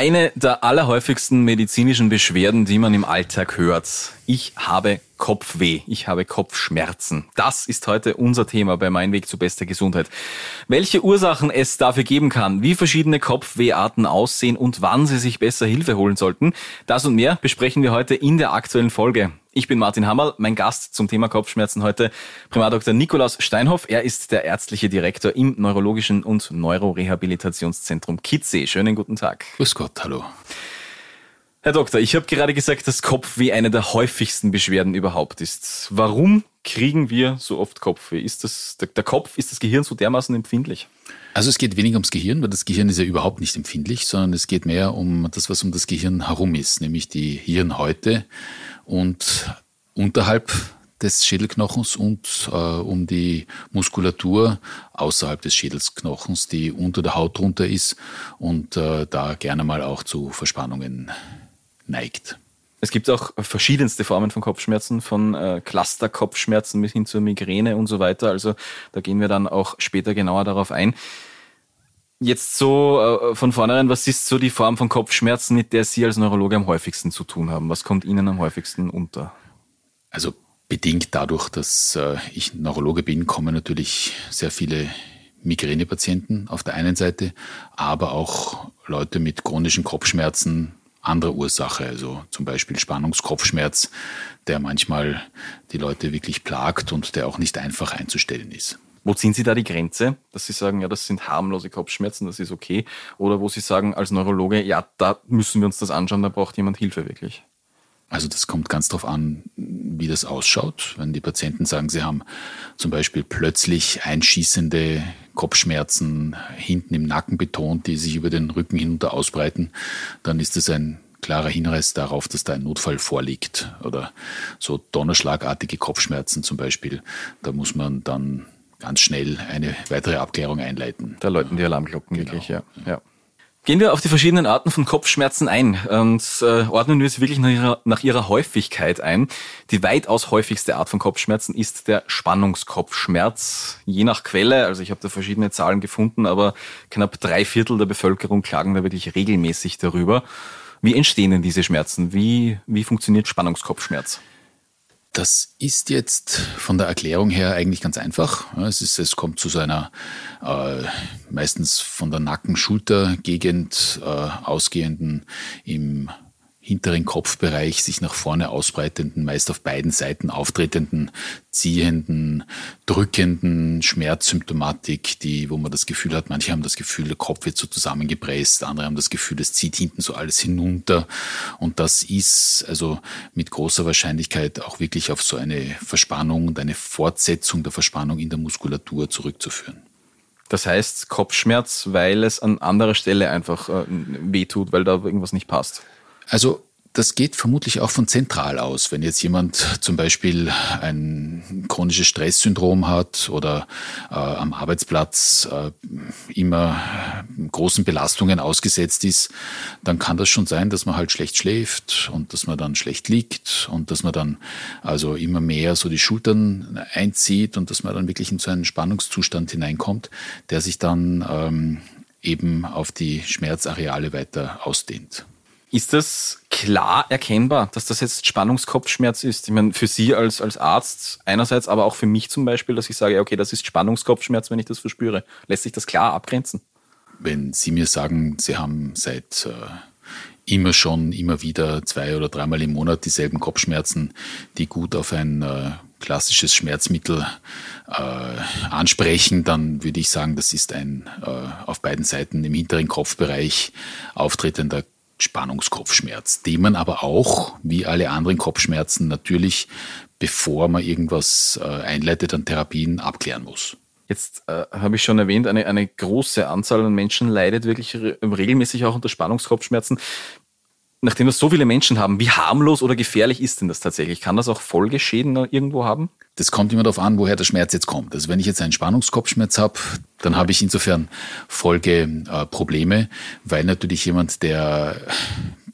Eine der allerhäufigsten medizinischen Beschwerden, die man im Alltag hört. Ich habe Kopfweh, ich habe Kopfschmerzen. Das ist heute unser Thema bei Mein Weg zu bester Gesundheit. Welche Ursachen es dafür geben kann, wie verschiedene Kopfweharten aussehen und wann Sie sich besser Hilfe holen sollten, das und mehr besprechen wir heute in der aktuellen Folge. Ich bin Martin Hammerl, mein Gast zum Thema Kopfschmerzen heute Primar Dr. Nikolaus Steinhoff. Er ist der ärztliche Direktor im Neurologischen und Neurorehabilitationszentrum Kitzee. Schönen guten Tag. Grüß Gott, hallo. Herr Doktor, ich habe gerade gesagt, dass Kopfweh eine der häufigsten Beschwerden überhaupt ist. Warum kriegen wir so oft Kopfweh? Ist das der, der Kopf, ist das Gehirn so dermaßen empfindlich? Also es geht weniger ums Gehirn, weil das Gehirn ist ja überhaupt nicht empfindlich, sondern es geht mehr um das, was um das Gehirn herum ist, nämlich die Hirnhäute und unterhalb des Schädelknochens und äh, um die Muskulatur außerhalb des Schädelsknochens, die unter der Haut drunter ist und äh, da gerne mal auch zu Verspannungen neigt. Es gibt auch verschiedenste Formen von Kopfschmerzen, von äh, Cluster-Kopfschmerzen bis hin zur Migräne und so weiter. Also da gehen wir dann auch später genauer darauf ein. Jetzt so äh, von vornherein, was ist so die Form von Kopfschmerzen, mit der Sie als Neurologe am häufigsten zu tun haben? Was kommt Ihnen am häufigsten unter? Also bedingt dadurch, dass äh, ich Neurologe bin, kommen natürlich sehr viele Migränepatienten auf der einen Seite, aber auch Leute mit chronischen Kopfschmerzen anderer Ursache, also zum Beispiel Spannungskopfschmerz, der manchmal die Leute wirklich plagt und der auch nicht einfach einzustellen ist. Wo ziehen Sie da die Grenze, dass Sie sagen, ja, das sind harmlose Kopfschmerzen, das ist okay? Oder wo Sie sagen als Neurologe, ja, da müssen wir uns das anschauen, da braucht jemand Hilfe wirklich? Also das kommt ganz darauf an, wie das ausschaut. Wenn die Patienten sagen, sie haben zum Beispiel plötzlich einschießende Kopfschmerzen hinten im Nacken betont, die sich über den Rücken hinunter ausbreiten, dann ist das ein klarer Hinweis darauf, dass da ein Notfall vorliegt. Oder so donnerschlagartige Kopfschmerzen zum Beispiel. Da muss man dann ganz schnell eine weitere Abklärung einleiten. Da läuten die Alarmglocken genau. wirklich, ja. ja. Gehen wir auf die verschiedenen Arten von Kopfschmerzen ein und äh, ordnen wir es wirklich nach ihrer, nach ihrer Häufigkeit ein. Die weitaus häufigste Art von Kopfschmerzen ist der Spannungskopfschmerz. Je nach Quelle, also ich habe da verschiedene Zahlen gefunden, aber knapp drei Viertel der Bevölkerung klagen da wirklich regelmäßig darüber. Wie entstehen denn diese Schmerzen? Wie, wie funktioniert Spannungskopfschmerz? Das ist jetzt von der Erklärung her eigentlich ganz einfach. Es, ist, es kommt zu so einer äh, meistens von der Nacken-Schulter-Gegend äh, ausgehenden im hinteren Kopfbereich sich nach vorne ausbreitenden, meist auf beiden Seiten auftretenden, ziehenden, drückenden Schmerzsymptomatik, die, wo man das Gefühl hat, manche haben das Gefühl, der Kopf wird so zusammengepresst, andere haben das Gefühl, es zieht hinten so alles hinunter. Und das ist also mit großer Wahrscheinlichkeit auch wirklich auf so eine Verspannung und eine Fortsetzung der Verspannung in der Muskulatur zurückzuführen. Das heißt Kopfschmerz, weil es an anderer Stelle einfach äh, wehtut, weil da irgendwas nicht passt. Also das geht vermutlich auch von zentral aus. Wenn jetzt jemand zum Beispiel ein chronisches Stresssyndrom hat oder äh, am Arbeitsplatz äh, immer großen Belastungen ausgesetzt ist, dann kann das schon sein, dass man halt schlecht schläft und dass man dann schlecht liegt und dass man dann also immer mehr so die Schultern einzieht und dass man dann wirklich in so einen Spannungszustand hineinkommt, der sich dann ähm, eben auf die Schmerzareale weiter ausdehnt. Ist das klar erkennbar, dass das jetzt Spannungskopfschmerz ist? Ich meine, für Sie als, als Arzt einerseits, aber auch für mich zum Beispiel, dass ich sage, okay, das ist Spannungskopfschmerz, wenn ich das verspüre. Lässt sich das klar abgrenzen? Wenn Sie mir sagen, Sie haben seit äh, immer schon, immer wieder zwei oder dreimal im Monat dieselben Kopfschmerzen, die gut auf ein äh, klassisches Schmerzmittel äh, ansprechen, dann würde ich sagen, das ist ein äh, auf beiden Seiten im hinteren Kopfbereich auftretender Spannungskopfschmerz, den man aber auch, wie alle anderen Kopfschmerzen, natürlich, bevor man irgendwas äh, einleitet an Therapien, abklären muss. Jetzt äh, habe ich schon erwähnt, eine, eine große Anzahl an Menschen leidet wirklich re regelmäßig auch unter Spannungskopfschmerzen nachdem das so viele Menschen haben, wie harmlos oder gefährlich ist denn das tatsächlich? Kann das auch Folgeschäden irgendwo haben? Das kommt immer darauf an, woher der Schmerz jetzt kommt. Also wenn ich jetzt einen Spannungskopfschmerz habe, dann habe ich insofern Folgeprobleme, äh, weil natürlich jemand, der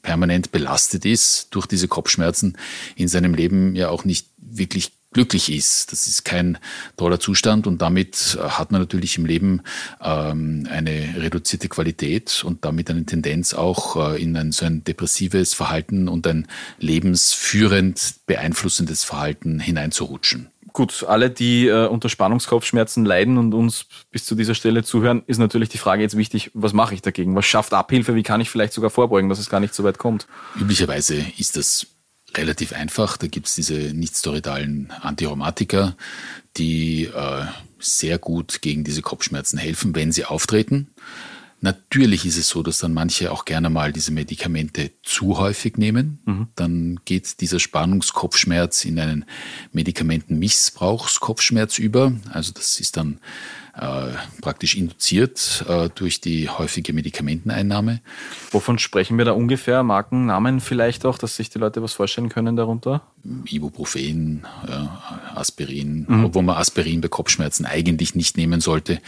permanent belastet ist durch diese Kopfschmerzen, in seinem Leben ja auch nicht wirklich glücklich ist. Das ist kein toller Zustand und damit äh, hat man natürlich im Leben ähm, eine reduzierte Qualität und damit eine Tendenz auch äh, in ein so ein depressives Verhalten und ein lebensführend beeinflussendes Verhalten hineinzurutschen. Gut, alle, die äh, unter Spannungskopfschmerzen leiden und uns bis zu dieser Stelle zuhören, ist natürlich die Frage jetzt wichtig, was mache ich dagegen? Was schafft Abhilfe? Wie kann ich vielleicht sogar vorbeugen, dass es gar nicht so weit kommt? Üblicherweise ist das relativ einfach. Da gibt es diese nichtsteroidalen Antiromatika, die äh, sehr gut gegen diese Kopfschmerzen helfen, wenn sie auftreten. Natürlich ist es so, dass dann manche auch gerne mal diese Medikamente zu häufig nehmen. Mhm. Dann geht dieser Spannungskopfschmerz in einen Medikamentenmissbrauchskopfschmerz über. Also das ist dann praktisch induziert äh, durch die häufige Medikamenteneinnahme. Wovon sprechen wir da ungefähr? Markennamen vielleicht auch, dass sich die Leute was vorstellen können darunter? Ibuprofen, äh, Aspirin, mhm. obwohl man Aspirin bei Kopfschmerzen eigentlich nicht nehmen sollte,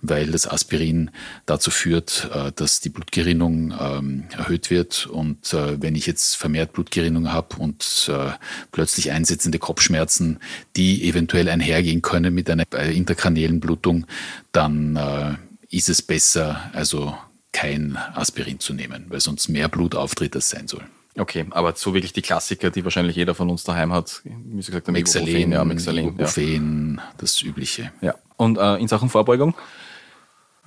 weil das Aspirin dazu führt, äh, dass die Blutgerinnung ähm, erhöht wird. Und äh, wenn ich jetzt vermehrt Blutgerinnung habe und äh, plötzlich einsetzende Kopfschmerzen, die eventuell einhergehen können mit einer intrakraniellen Blutung, dann äh, ist es besser, also kein Aspirin zu nehmen, weil sonst mehr Blut auftritt, als sein soll. Okay, aber so wirklich die Klassiker, die wahrscheinlich jeder von uns daheim hat, wie Sie gesagt haben, Mexalen, ja, Mexalen, Ibuprofen, ja. das Übliche. Ja. Und äh, in Sachen Vorbeugung?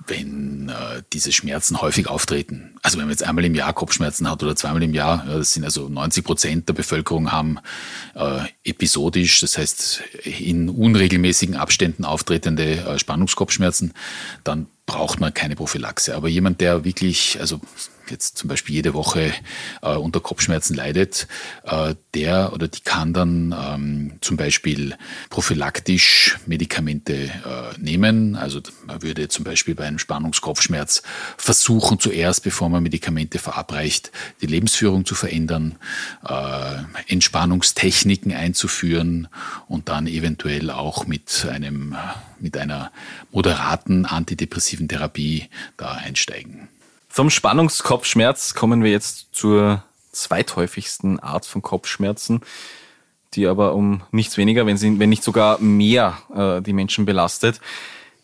wenn äh, diese Schmerzen häufig auftreten. Also wenn man jetzt einmal im Jahr Kopfschmerzen hat oder zweimal im Jahr, ja, das sind also 90 Prozent der Bevölkerung haben äh, episodisch, das heißt in unregelmäßigen Abständen auftretende äh, Spannungskopfschmerzen, dann braucht man keine Prophylaxe. Aber jemand, der wirklich, also jetzt zum Beispiel jede Woche äh, unter Kopfschmerzen leidet, äh, der oder die kann dann ähm, zum Beispiel prophylaktisch Medikamente äh, nehmen. Also man würde zum Beispiel bei einem Spannungskopfschmerz versuchen, zuerst, bevor man Medikamente verabreicht, die Lebensführung zu verändern, äh, Entspannungstechniken einzuführen und dann eventuell auch mit einem mit einer moderaten antidepressiven Therapie da einsteigen. Vom Spannungskopfschmerz kommen wir jetzt zur zweithäufigsten Art von Kopfschmerzen, die aber um nichts weniger, wenn, sie, wenn nicht sogar mehr äh, die Menschen belastet,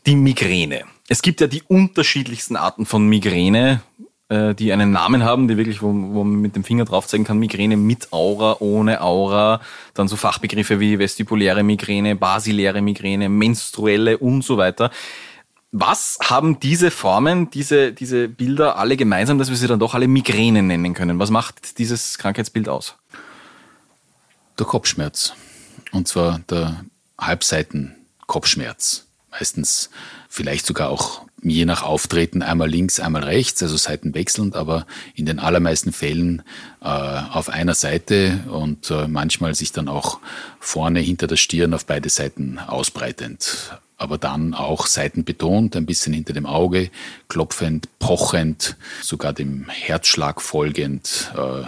die Migräne. Es gibt ja die unterschiedlichsten Arten von Migräne, äh, die einen Namen haben, die wirklich, wo, wo man mit dem Finger drauf zeigen kann, Migräne mit Aura, ohne Aura, dann so Fachbegriffe wie vestibuläre Migräne, basiläre Migräne, menstruelle und so weiter. Was haben diese Formen, diese, diese Bilder alle gemeinsam, dass wir sie dann doch alle Migräne nennen können? Was macht dieses Krankheitsbild aus? Der Kopfschmerz. Und zwar der Halbseiten-Kopfschmerz. Meistens vielleicht sogar auch je nach Auftreten einmal links, einmal rechts, also Seiten wechselnd, aber in den allermeisten Fällen äh, auf einer Seite und äh, manchmal sich dann auch vorne hinter der Stirn auf beide Seiten ausbreitend aber dann auch seitenbetont, ein bisschen hinter dem Auge, klopfend, pochend, sogar dem Herzschlag folgend, äh,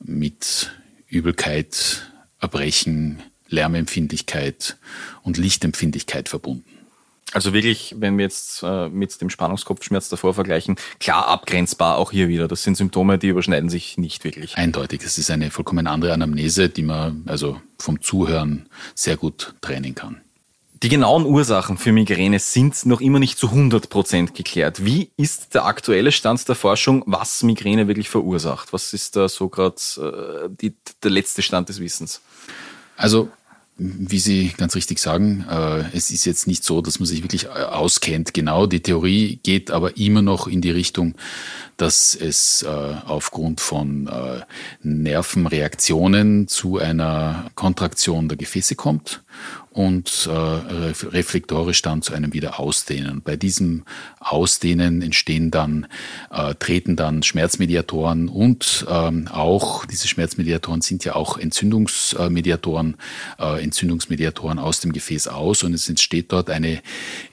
mit Übelkeit, Erbrechen, Lärmempfindlichkeit und Lichtempfindlichkeit verbunden. Also wirklich, wenn wir jetzt äh, mit dem Spannungskopfschmerz davor vergleichen, klar abgrenzbar auch hier wieder. Das sind Symptome, die überschneiden sich nicht wirklich. Eindeutig. Es ist eine vollkommen andere Anamnese, die man also vom Zuhören sehr gut trennen kann. Die genauen Ursachen für Migräne sind noch immer nicht zu 100 Prozent geklärt. Wie ist der aktuelle Stand der Forschung, was Migräne wirklich verursacht? Was ist da so gerade äh, der letzte Stand des Wissens? Also wie Sie ganz richtig sagen, äh, es ist jetzt nicht so, dass man sich wirklich äh, auskennt. Genau, die Theorie geht aber immer noch in die Richtung, dass es äh, aufgrund von Nervenreaktionen zu einer Kontraktion der Gefäße kommt und reflektorisch dann zu einem Wiederausdehnen. Bei diesem Ausdehnen entstehen dann, treten dann Schmerzmediatoren und ähm, auch diese Schmerzmediatoren sind ja auch Entzündungsmediatoren, äh, Entzündungsmediatoren aus dem Gefäß aus und es entsteht dort eine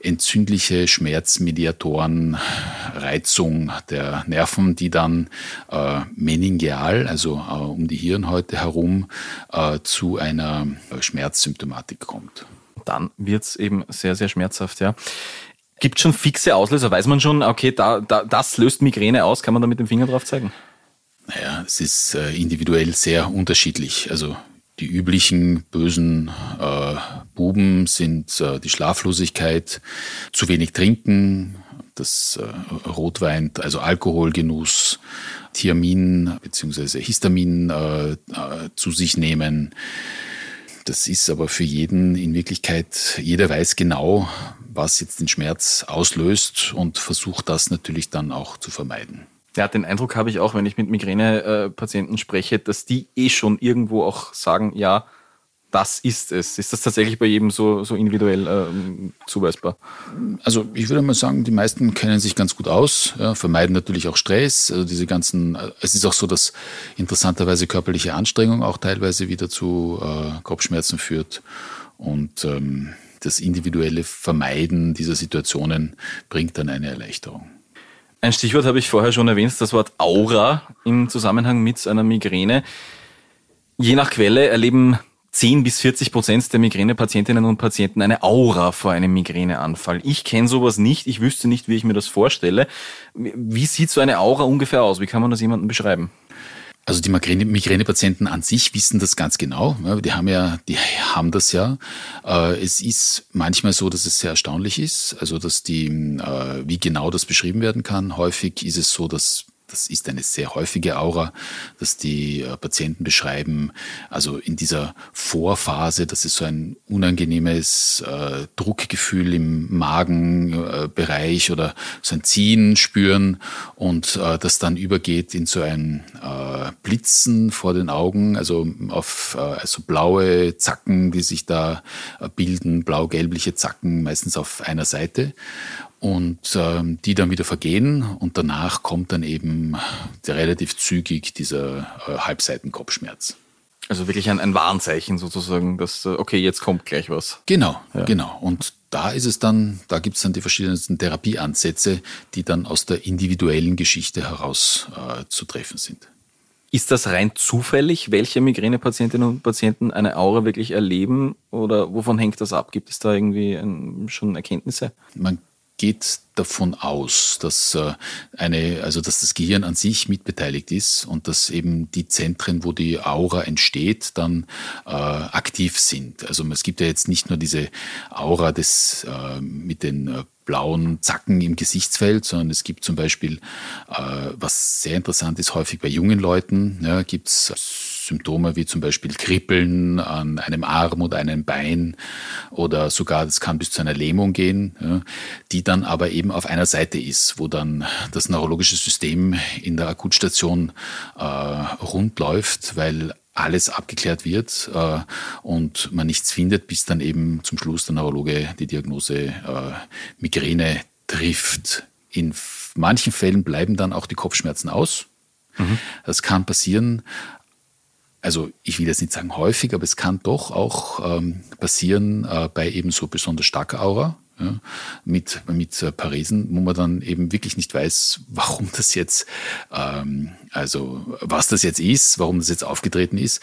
entzündliche Schmerzmediatorenreizung der Nerven, die dann äh, meningeal, also äh, um die Hirnhäute herum, äh, zu einer Schmerzsymptomatik kommt. Dann wird es eben sehr, sehr schmerzhaft, ja. Gibt schon fixe Auslöser? Weiß man schon, okay, da, da, das löst Migräne aus? Kann man da mit dem Finger drauf zeigen? Naja, es ist äh, individuell sehr unterschiedlich. Also die üblichen bösen äh, Buben sind äh, die Schlaflosigkeit, zu wenig trinken, das äh, Rotwein, also Alkoholgenuss, Thiamin bzw. Histamin äh, äh, zu sich nehmen. Das ist aber für jeden in Wirklichkeit, jeder weiß genau, was jetzt den Schmerz auslöst und versucht das natürlich dann auch zu vermeiden. Ja, den Eindruck habe ich auch, wenn ich mit Migränepatienten spreche, dass die eh schon irgendwo auch sagen, ja, das ist es. Ist das tatsächlich bei jedem so, so individuell ähm, zuweisbar? Also ich würde mal sagen, die meisten kennen sich ganz gut aus, ja, vermeiden natürlich auch Stress. Also diese ganzen, äh, es ist auch so, dass interessanterweise körperliche Anstrengung auch teilweise wieder zu äh, Kopfschmerzen führt. Und ähm, das individuelle Vermeiden dieser Situationen bringt dann eine Erleichterung. Ein Stichwort habe ich vorher schon erwähnt, das Wort Aura im Zusammenhang mit einer Migräne. Je nach Quelle erleben 10 bis 40 Prozent der Migränepatientinnen und Patienten eine Aura vor einem Migräneanfall. Ich kenne sowas nicht, ich wüsste nicht, wie ich mir das vorstelle. Wie sieht so eine Aura ungefähr aus? Wie kann man das jemandem beschreiben? Also die Migränepatienten an sich wissen das ganz genau. Die haben ja, die haben das ja. Äh, es ist manchmal so, dass es sehr erstaunlich ist, also dass die, äh, wie genau das beschrieben werden kann. Häufig ist es so, dass das ist eine sehr häufige Aura, dass die äh, Patienten beschreiben. Also in dieser Vorphase, dass sie so ein unangenehmes äh, Druckgefühl im Magenbereich äh, oder so ein Ziehen spüren und äh, das dann übergeht in so ein äh, Blitzen vor den Augen, also auf äh, also blaue Zacken, die sich da bilden, blau-gelbliche Zacken, meistens auf einer Seite und ähm, die dann wieder vergehen und danach kommt dann eben relativ zügig dieser äh, Halbseitenkopfschmerz. Also wirklich ein, ein Warnzeichen sozusagen, dass, äh, okay, jetzt kommt gleich was. Genau, ja. genau. Und da ist es dann, da gibt es dann die verschiedensten Therapieansätze, die dann aus der individuellen Geschichte heraus äh, zu treffen sind. Ist das rein zufällig, welche Migränepatientinnen und Patienten eine Aura wirklich erleben oder wovon hängt das ab? Gibt es da irgendwie ein, schon Erkenntnisse? Man geht davon aus, dass äh, eine, also dass das Gehirn an sich mitbeteiligt ist und dass eben die Zentren, wo die Aura entsteht, dann äh, aktiv sind. Also es gibt ja jetzt nicht nur diese Aura des äh, mit den äh, blauen Zacken im Gesichtsfeld, sondern es gibt zum Beispiel, äh, was sehr interessant ist, häufig bei jungen Leuten, ja, gibt es Symptome wie zum Beispiel Kribbeln an einem Arm oder einem Bein oder sogar, das kann bis zu einer Lähmung gehen, ja, die dann aber eben auf einer Seite ist, wo dann das neurologische System in der Akutstation äh, rund läuft, weil alles abgeklärt wird äh, und man nichts findet, bis dann eben zum Schluss der Neurologe die Diagnose äh, Migräne trifft. In manchen Fällen bleiben dann auch die Kopfschmerzen aus. Mhm. Das kann passieren, also ich will jetzt nicht sagen häufig, aber es kann doch auch ähm, passieren äh, bei eben so besonders starker Aura. Ja, mit, mit äh, Parisen, wo man dann eben wirklich nicht weiß, warum das jetzt, ähm, also was das jetzt ist, warum das jetzt aufgetreten ist,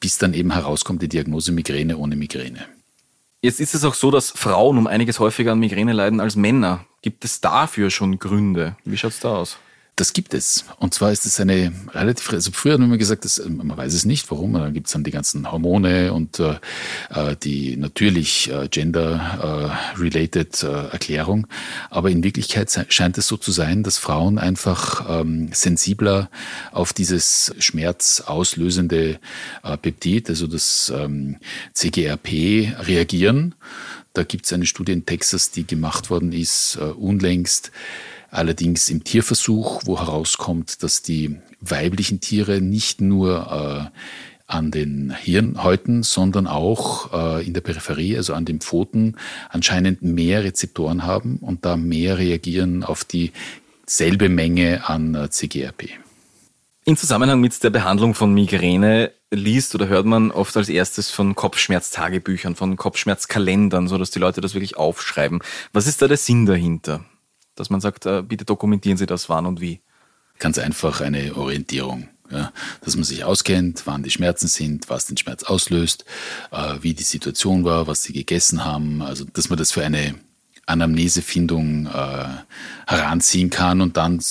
bis dann eben herauskommt die Diagnose Migräne ohne Migräne. Jetzt ist es auch so, dass Frauen um einiges häufiger an Migräne leiden als Männer. Gibt es dafür schon Gründe? Wie schaut es da aus? Das gibt es. Und zwar ist es eine relativ, also früher haben wir gesagt, dass, man weiß es nicht, warum, dann gibt es dann die ganzen Hormone und äh, äh, die natürlich äh, gender-related äh, Erklärung. Aber in Wirklichkeit scheint es so zu sein, dass Frauen einfach ähm, sensibler auf dieses schmerzauslösende äh, Peptid, also das ähm, CGRP, reagieren. Da gibt es eine Studie in Texas, die gemacht worden ist, äh, unlängst, Allerdings im Tierversuch, wo herauskommt, dass die weiblichen Tiere nicht nur äh, an den Hirnhäuten, sondern auch äh, in der Peripherie, also an den Pfoten, anscheinend mehr Rezeptoren haben und da mehr reagieren auf dieselbe Menge an äh, CGRP. In Zusammenhang mit der Behandlung von Migräne liest oder hört man oft als erstes von Kopfschmerztagebüchern, von Kopfschmerzkalendern, so dass die Leute das wirklich aufschreiben. Was ist da der Sinn dahinter? Dass man sagt, äh, bitte dokumentieren Sie das wann und wie? Ganz einfach eine Orientierung. Ja, dass man sich auskennt, wann die Schmerzen sind, was den Schmerz auslöst, äh, wie die Situation war, was sie gegessen haben. Also, dass man das für eine Anamnesefindung äh, heranziehen kann und dann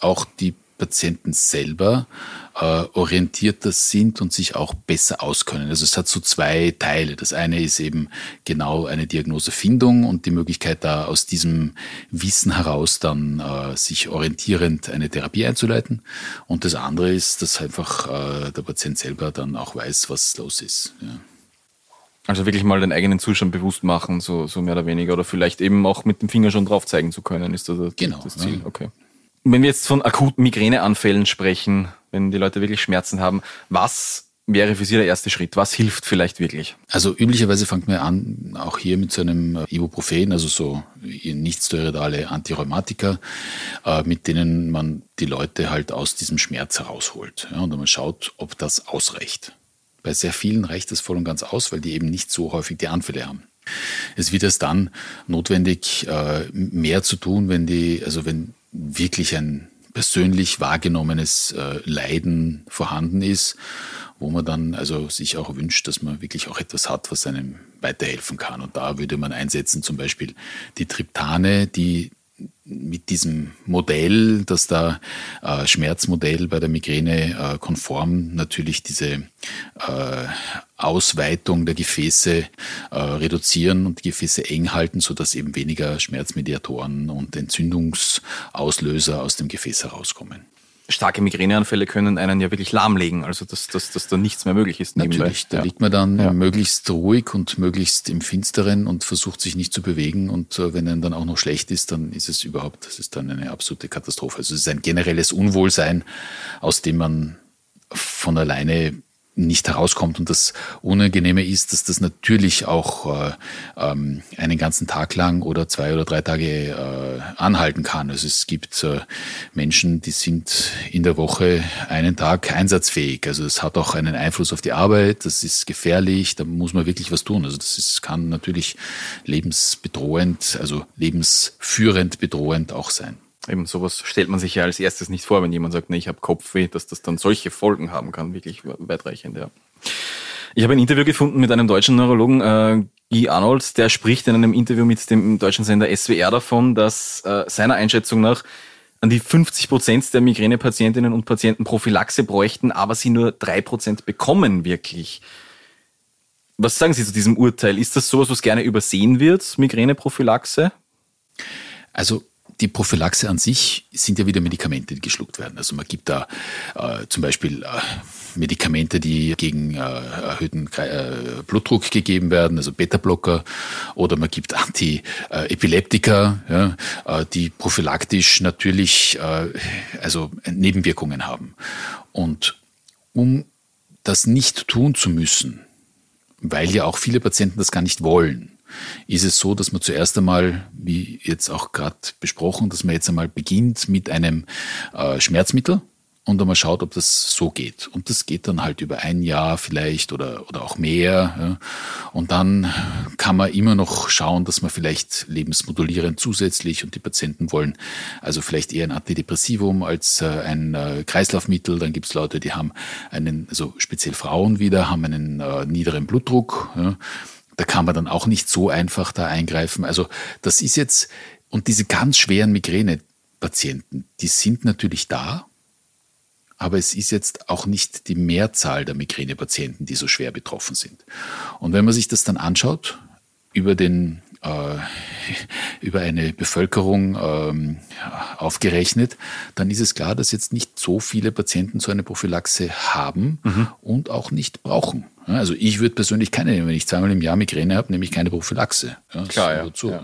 auch die Patienten selber äh, orientierter sind und sich auch besser auskönnen. Also es hat so zwei Teile. Das eine ist eben genau eine Diagnosefindung und die Möglichkeit, da aus diesem Wissen heraus dann äh, sich orientierend eine Therapie einzuleiten. Und das andere ist, dass einfach äh, der Patient selber dann auch weiß, was los ist. Ja. Also wirklich mal den eigenen Zustand bewusst machen, so, so mehr oder weniger. Oder vielleicht eben auch mit dem Finger schon drauf zeigen zu können, ist das genau, das Ziel. Ja. Okay. Wenn wir jetzt von akuten Migräneanfällen sprechen, wenn die Leute wirklich Schmerzen haben, was wäre für Sie der erste Schritt? Was hilft vielleicht wirklich? Also üblicherweise fängt man an, auch hier mit so einem äh, Ibuprofen, also so nicht-steroidale Antirheumatika, äh, mit denen man die Leute halt aus diesem Schmerz herausholt. Ja, und man schaut, ob das ausreicht. Bei sehr vielen reicht es voll und ganz aus, weil die eben nicht so häufig die Anfälle haben. Es wird erst dann notwendig, äh, mehr zu tun, wenn die, also wenn wirklich ein persönlich wahrgenommenes äh, Leiden vorhanden ist, wo man dann also sich auch wünscht, dass man wirklich auch etwas hat, was einem weiterhelfen kann. Und da würde man einsetzen zum Beispiel die Triptane, die mit diesem Modell, dass da äh, Schmerzmodell bei der Migräne äh, konform natürlich diese äh, Ausweitung der Gefäße äh, reduzieren und die Gefäße eng halten, sodass eben weniger Schmerzmediatoren und Entzündungsauslöser aus dem Gefäß herauskommen starke Migräneanfälle können einen ja wirklich lahmlegen, also dass, dass, dass da nichts mehr möglich ist. Nebenbei. Natürlich, da ja. liegt man dann ja. möglichst ruhig und möglichst im Finsteren und versucht sich nicht zu bewegen und äh, wenn einem dann auch noch schlecht ist, dann ist es überhaupt, das ist dann eine absolute Katastrophe. Also es ist ein generelles Unwohlsein, aus dem man von alleine nicht herauskommt. Und das Unangenehme ist, dass das natürlich auch äh, ähm, einen ganzen Tag lang oder zwei oder drei Tage äh, anhalten kann. Also es gibt äh, Menschen, die sind in der Woche einen Tag einsatzfähig. Also es hat auch einen Einfluss auf die Arbeit, das ist gefährlich, da muss man wirklich was tun. Also das ist, kann natürlich lebensbedrohend, also lebensführend bedrohend auch sein. Eben sowas stellt man sich ja als erstes nicht vor, wenn jemand sagt, nee, ich habe Kopfweh, dass das dann solche Folgen haben kann, wirklich weitreichend, ja. Ich habe ein Interview gefunden mit einem deutschen Neurologen, äh, Guy Arnold, der spricht in einem Interview mit dem deutschen Sender SWR davon, dass äh, seiner Einschätzung nach an die 50 Prozent der Migränepatientinnen und Patienten Prophylaxe bräuchten, aber sie nur drei Prozent bekommen wirklich. Was sagen Sie zu diesem Urteil? Ist das sowas, was gerne übersehen wird, Migräneprophylaxe? Also die Prophylaxe an sich sind ja wieder Medikamente, die geschluckt werden. Also man gibt da äh, zum Beispiel äh, Medikamente, die gegen äh, erhöhten äh, Blutdruck gegeben werden, also Beta-Blocker, oder man gibt Antiepileptika, ja, äh, die prophylaktisch natürlich äh, also Nebenwirkungen haben. Und um das nicht tun zu müssen, weil ja auch viele Patienten das gar nicht wollen, ist es so, dass man zuerst einmal, wie jetzt auch gerade besprochen, dass man jetzt einmal beginnt mit einem äh, Schmerzmittel und einmal schaut, ob das so geht. Und das geht dann halt über ein Jahr vielleicht oder, oder auch mehr. Ja. Und dann kann man immer noch schauen, dass man vielleicht lebensmodulierend zusätzlich und die Patienten wollen also vielleicht eher ein Antidepressivum als äh, ein äh, Kreislaufmittel. Dann gibt es Leute, die haben einen, also speziell Frauen wieder, haben einen äh, niederen Blutdruck. Ja da kann man dann auch nicht so einfach da eingreifen. Also das ist jetzt, und diese ganz schweren Migränepatienten, die sind natürlich da, aber es ist jetzt auch nicht die Mehrzahl der Migränepatienten, die so schwer betroffen sind. Und wenn man sich das dann anschaut, über den über eine Bevölkerung ähm, aufgerechnet, dann ist es klar, dass jetzt nicht so viele Patienten so eine Prophylaxe haben mhm. und auch nicht brauchen. Also ich würde persönlich keine nehmen. Wenn ich zweimal im Jahr Migräne habe, nehme ich keine Prophylaxe. Ja, Klar, ja. Ja.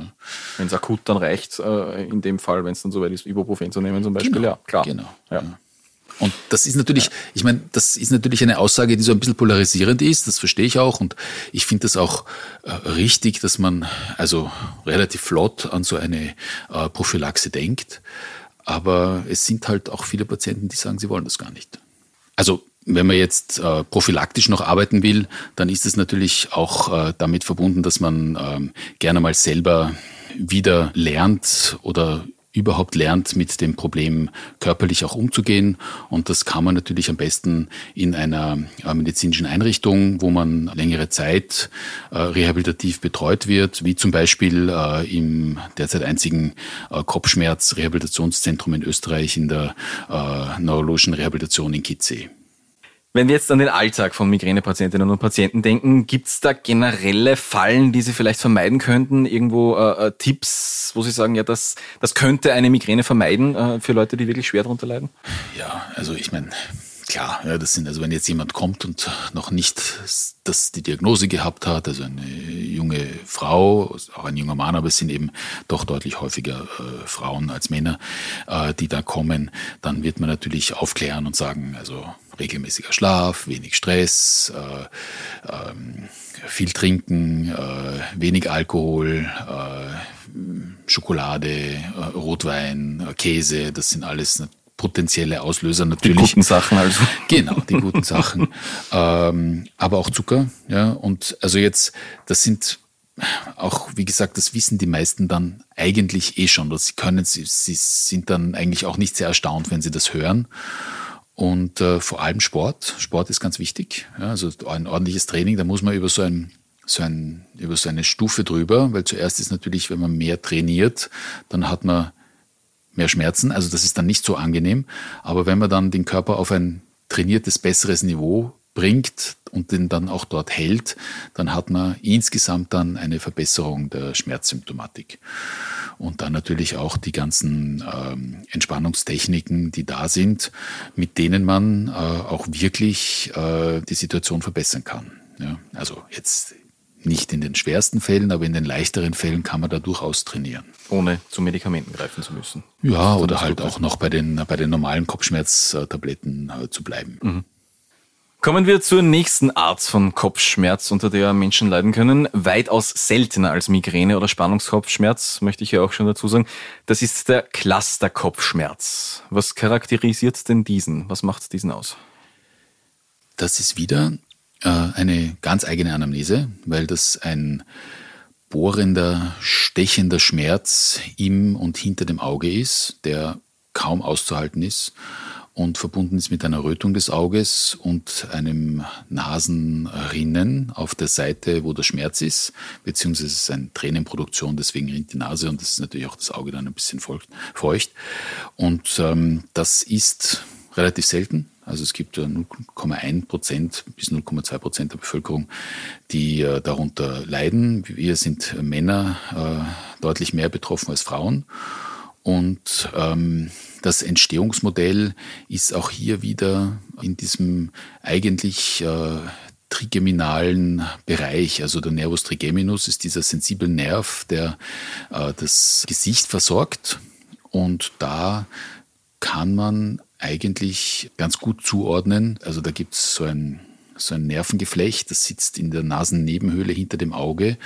Wenn es akut dann reicht, äh, in dem Fall, wenn es dann soweit ist, Ibuprofen zu nehmen zum Beispiel, genau, ja, klar. Genau. Ja. Und das ist natürlich, ja. ich meine, das ist natürlich eine Aussage, die so ein bisschen polarisierend ist, das verstehe ich auch. Und ich finde das auch äh, richtig, dass man also relativ flott an so eine äh, Prophylaxe denkt. Aber es sind halt auch viele Patienten, die sagen, sie wollen das gar nicht. Also wenn man jetzt äh, prophylaktisch noch arbeiten will, dann ist es natürlich auch äh, damit verbunden, dass man ähm, gerne mal selber wieder lernt oder überhaupt lernt, mit dem Problem körperlich auch umzugehen. Und das kann man natürlich am besten in einer äh, medizinischen Einrichtung, wo man längere Zeit äh, rehabilitativ betreut wird, wie zum Beispiel äh, im derzeit einzigen Kopfschmerz-Rehabilitationszentrum in Österreich in der neurologischen Rehabilitation in Kitzee. Wenn wir jetzt an den Alltag von Migränepatientinnen und Patienten denken, gibt es da generelle Fallen, die Sie vielleicht vermeiden könnten? Irgendwo äh, äh, Tipps, wo Sie sagen, ja, das, das könnte eine Migräne vermeiden äh, für Leute, die wirklich schwer darunter leiden? Ja, also ich meine, klar, ja, das sind, also wenn jetzt jemand kommt und noch nicht das, die Diagnose gehabt hat, also eine junge Frau, auch ein junger Mann, aber es sind eben doch deutlich häufiger äh, Frauen als Männer, äh, die da kommen, dann wird man natürlich aufklären und sagen, also regelmäßiger Schlaf, wenig Stress, äh, ähm, viel trinken, äh, wenig Alkohol, äh, Schokolade, äh, Rotwein, äh, Käse, das sind alles potenzielle Auslöser natürlich. Die guten Sachen also. Genau, die guten Sachen. Ähm, aber auch Zucker, ja. Und also jetzt, das sind auch, wie gesagt, das wissen die meisten dann eigentlich eh schon. Dass sie können, sie, sie sind dann eigentlich auch nicht sehr erstaunt, wenn sie das hören. Und äh, vor allem Sport. Sport ist ganz wichtig. Ja, also ein ordentliches Training, da muss man über so ein so ein, über so eine Stufe drüber, weil zuerst ist natürlich, wenn man mehr trainiert, dann hat man mehr Schmerzen, also das ist dann nicht so angenehm. Aber wenn man dann den Körper auf ein trainiertes, besseres Niveau bringt und den dann auch dort hält, dann hat man insgesamt dann eine Verbesserung der Schmerzsymptomatik. Und dann natürlich auch die ganzen ähm, Entspannungstechniken, die da sind, mit denen man äh, auch wirklich äh, die Situation verbessern kann. Ja, also jetzt nicht in den schwersten Fällen, aber in den leichteren Fällen kann man da durchaus trainieren. Ohne zu Medikamenten greifen zu müssen. Ja, oder halt auch noch bei den, bei den normalen Kopfschmerztabletten äh, zu bleiben. Mhm. Kommen wir zur nächsten Art von Kopfschmerz, unter der Menschen leiden können. Weitaus seltener als Migräne oder Spannungskopfschmerz, möchte ich ja auch schon dazu sagen. Das ist der Clusterkopfschmerz. Was charakterisiert denn diesen? Was macht diesen aus? Das ist wieder eine ganz eigene Anamnese, weil das ein bohrender, stechender Schmerz im und hinter dem Auge ist, der kaum auszuhalten ist und verbunden ist mit einer Rötung des Auges und einem Nasenrinnen auf der Seite, wo der Schmerz ist, beziehungsweise es ist eine Tränenproduktion, deswegen rinnt die Nase und das ist natürlich auch das Auge dann ein bisschen feucht. Und ähm, das ist relativ selten. Also es gibt 0,1 Prozent bis 0,2 Prozent der Bevölkerung, die äh, darunter leiden. Wir sind Männer äh, deutlich mehr betroffen als Frauen. Und ähm, das Entstehungsmodell ist auch hier wieder in diesem eigentlich äh, trigeminalen Bereich. Also der Nervus trigeminus ist dieser sensible Nerv, der äh, das Gesicht versorgt. Und da kann man eigentlich ganz gut zuordnen. Also da gibt es so ein so ein Nervengeflecht, das sitzt in der Nasennebenhöhle hinter dem Auge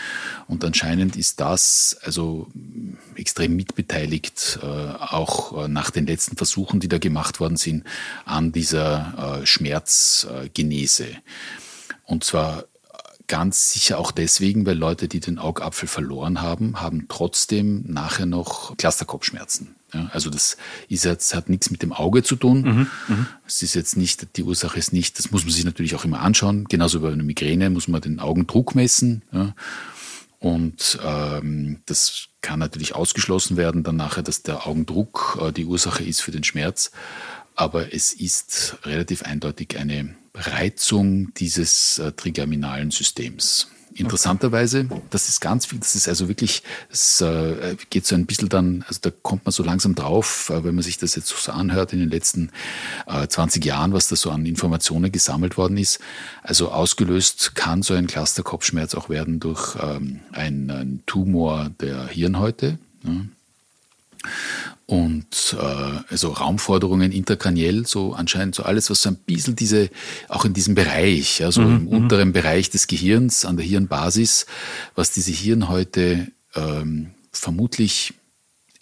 und anscheinend ist das also extrem mitbeteiligt, äh, auch äh, nach den letzten Versuchen, die da gemacht worden sind, an dieser äh, Schmerzgenese. Und zwar ganz sicher auch deswegen, weil Leute, die den Augapfel verloren haben, haben trotzdem nachher noch Clusterkopfschmerzen. Ja, also das ist jetzt, hat nichts mit dem Auge zu tun. Mhm, mhm, es ist jetzt nicht, die Ursache ist nicht, das muss man sich natürlich auch immer anschauen. Genauso bei einer Migräne muss man den Augendruck messen. Ja. Und ähm, das kann natürlich ausgeschlossen werden dann nachher, dass der Augendruck äh, die Ursache ist für den Schmerz. Aber es ist relativ eindeutig eine Reizung dieses äh, trigeminalen Systems. Interessanterweise, das ist ganz viel, das ist also wirklich, es äh, geht so ein bisschen dann, also da kommt man so langsam drauf, äh, wenn man sich das jetzt so anhört in den letzten äh, 20 Jahren, was da so an Informationen gesammelt worden ist. Also ausgelöst kann so ein Clusterkopfschmerz auch werden durch ähm, einen Tumor der Hirnhäute. Ne? Und äh, also Raumforderungen intrakraniell, so anscheinend so alles, was so ein bisschen diese, auch in diesem Bereich, also mhm, im mhm. unteren Bereich des Gehirns, an der Hirnbasis, was diese Hirnhäute ähm, vermutlich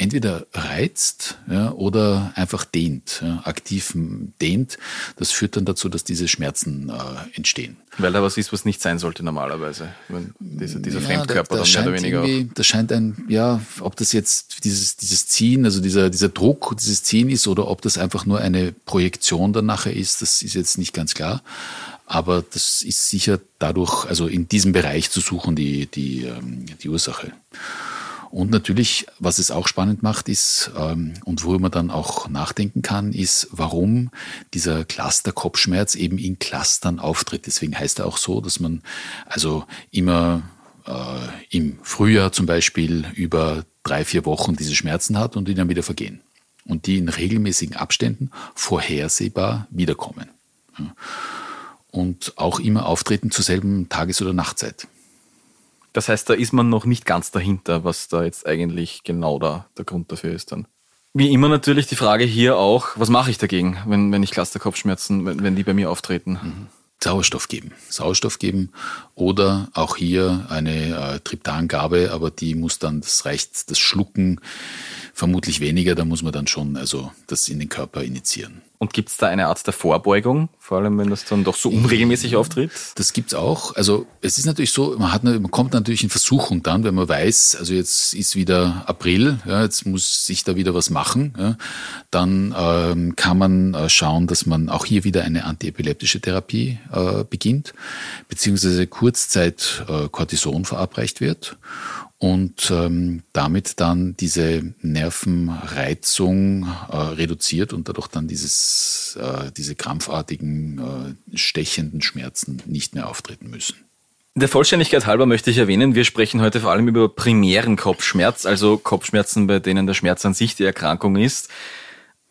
entweder reizt ja, oder einfach dehnt, ja, aktiv dehnt. Das führt dann dazu, dass diese Schmerzen äh, entstehen. Weil da was ist, was nicht sein sollte normalerweise. Wenn dieser, dieser ja, Fremdkörper da, da dann mehr oder weniger. Auch. Das scheint ein, ja, ob das jetzt dieses, dieses Ziehen, also dieser, dieser Druck, dieses Ziehen ist oder ob das einfach nur eine Projektion dann nachher ist, das ist jetzt nicht ganz klar. Aber das ist sicher dadurch, also in diesem Bereich zu suchen, die, die, ähm, die Ursache. Und natürlich, was es auch spannend macht, ist, ähm, und worüber man dann auch nachdenken kann, ist, warum dieser Cluster-Kopfschmerz eben in Clustern auftritt. Deswegen heißt er auch so, dass man also immer äh, im Frühjahr zum Beispiel über drei, vier Wochen diese Schmerzen hat und die dann wieder vergehen. Und die in regelmäßigen Abständen vorhersehbar wiederkommen. Und auch immer auftreten zur selben Tages- oder Nachtzeit. Das heißt, da ist man noch nicht ganz dahinter, was da jetzt eigentlich genau da der Grund dafür ist dann. Wie immer natürlich die Frage hier auch, was mache ich dagegen, wenn, wenn ich Clusterkopfschmerzen, wenn, wenn die bei mir auftreten? Mhm. Sauerstoff geben. Sauerstoff geben oder auch hier eine äh, Triptangabe, aber die muss dann, das reicht, das Schlucken vermutlich weniger, da muss man dann schon also das in den Körper initiieren. Und gibt es da eine Art der Vorbeugung, vor allem wenn das dann doch so unregelmäßig auftritt? Das gibt's auch. Also es ist natürlich so, man, hat, man kommt natürlich in Versuchung dann, wenn man weiß, also jetzt ist wieder April, ja, jetzt muss sich da wieder was machen, ja, dann ähm, kann man äh, schauen, dass man auch hier wieder eine antiepileptische Therapie äh, beginnt, beziehungsweise Kurzzeit äh, Cortison verabreicht wird und ähm, damit dann diese Nervenreizung äh, reduziert und dadurch dann dieses, äh, diese krampfartigen, äh, stechenden Schmerzen nicht mehr auftreten müssen. Der Vollständigkeit halber möchte ich erwähnen, wir sprechen heute vor allem über primären Kopfschmerz, also Kopfschmerzen, bei denen der Schmerz an sich die Erkrankung ist.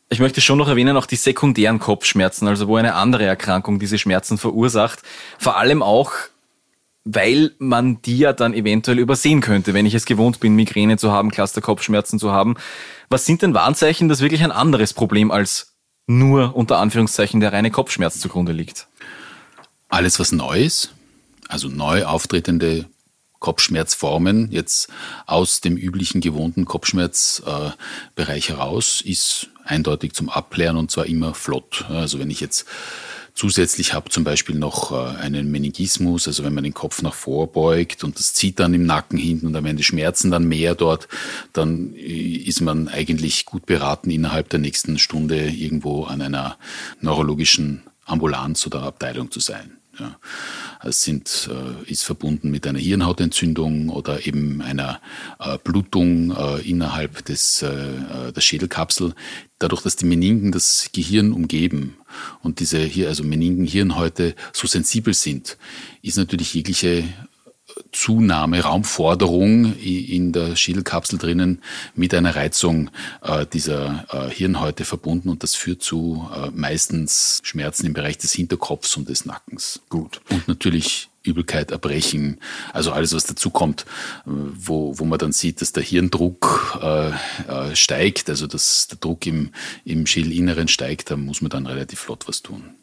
Ich möchte schon noch erwähnen, auch die sekundären Kopfschmerzen, also wo eine andere Erkrankung diese Schmerzen verursacht. Vor allem auch weil man die ja dann eventuell übersehen könnte, wenn ich es gewohnt bin, Migräne zu haben, Clusterkopfschmerzen zu haben. Was sind denn Warnzeichen, dass wirklich ein anderes Problem als nur unter Anführungszeichen der reine Kopfschmerz zugrunde liegt? Alles, was neu ist, also neu auftretende Kopfschmerzformen jetzt aus dem üblichen gewohnten Kopfschmerzbereich heraus, ist eindeutig zum Abklären und zwar immer flott. Also wenn ich jetzt Zusätzlich habe zum Beispiel noch äh, einen Meningismus, also wenn man den Kopf nach vor beugt und das zieht dann im Nacken hinten und werden die Schmerzen dann mehr dort, dann äh, ist man eigentlich gut beraten, innerhalb der nächsten Stunde irgendwo an einer neurologischen Ambulanz oder Abteilung zu sein. Ja. Es sind, äh, ist verbunden mit einer Hirnhautentzündung oder eben einer äh, Blutung äh, innerhalb des, äh, der Schädelkapsel. Dadurch, dass die Meningen das Gehirn umgeben und diese hier, also Meningen-Hirnhäute so sensibel sind, ist natürlich jegliche Zunahme, Raumforderung in der Schädelkapsel drinnen mit einer Reizung äh, dieser äh, Hirnhäute verbunden und das führt zu äh, meistens Schmerzen im Bereich des Hinterkopfs und des Nackens. Gut. Und natürlich Übelkeit, Erbrechen, also alles, was dazu kommt, äh, wo, wo man dann sieht, dass der Hirndruck äh, steigt, also dass der Druck im, im Schädelinneren steigt, da muss man dann relativ flott was tun.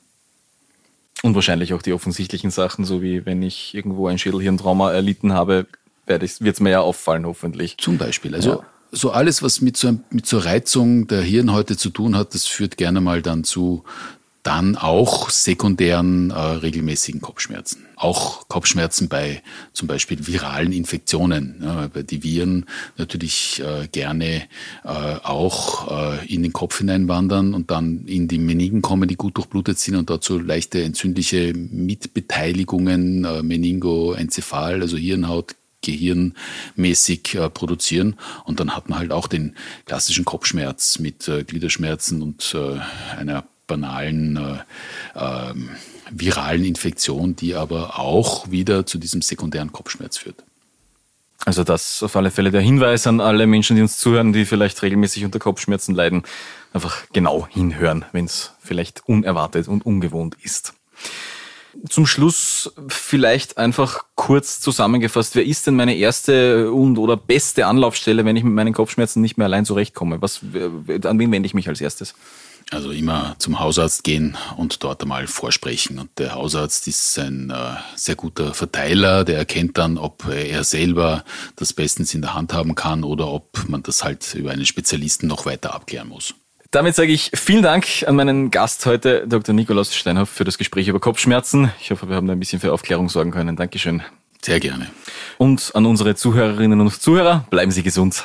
Und wahrscheinlich auch die offensichtlichen Sachen, so wie wenn ich irgendwo ein Schädelhirntrauma erlitten habe, wird es mir ja auffallen, hoffentlich. Zum Beispiel. Also ja. so alles, was mit so, mit so Reizung der Hirnhäute zu tun hat, das führt gerne mal dann zu dann auch sekundären äh, regelmäßigen Kopfschmerzen. Auch Kopfschmerzen bei zum Beispiel viralen Infektionen, ja, weil die Viren natürlich äh, gerne äh, auch äh, in den Kopf hineinwandern und dann in die Meningen kommen, die gut durchblutet sind und dazu leichte entzündliche Mitbeteiligungen, äh, Meningoenzephal, also Hirnhaut, gehirnmäßig äh, produzieren. Und dann hat man halt auch den klassischen Kopfschmerz mit äh, Gliederschmerzen und äh, einer banalen äh, äh, viralen Infektion, die aber auch wieder zu diesem sekundären Kopfschmerz führt. Also das auf alle Fälle der Hinweis an alle Menschen, die uns zuhören, die vielleicht regelmäßig unter Kopfschmerzen leiden, einfach genau hinhören, wenn es vielleicht unerwartet und ungewohnt ist. Zum Schluss vielleicht einfach kurz zusammengefasst, wer ist denn meine erste und oder beste Anlaufstelle, wenn ich mit meinen Kopfschmerzen nicht mehr allein zurechtkomme? Was, an wen wende ich mich als erstes? Also immer zum Hausarzt gehen und dort einmal vorsprechen. Und der Hausarzt ist ein äh, sehr guter Verteiler, der erkennt dann, ob er selber das bestens in der Hand haben kann oder ob man das halt über einen Spezialisten noch weiter abklären muss. Damit sage ich vielen Dank an meinen Gast heute, Dr. Nikolaus Steinhoff, für das Gespräch über Kopfschmerzen. Ich hoffe, wir haben da ein bisschen für Aufklärung sorgen können. Dankeschön. Sehr gerne. Und an unsere Zuhörerinnen und Zuhörer, bleiben Sie gesund.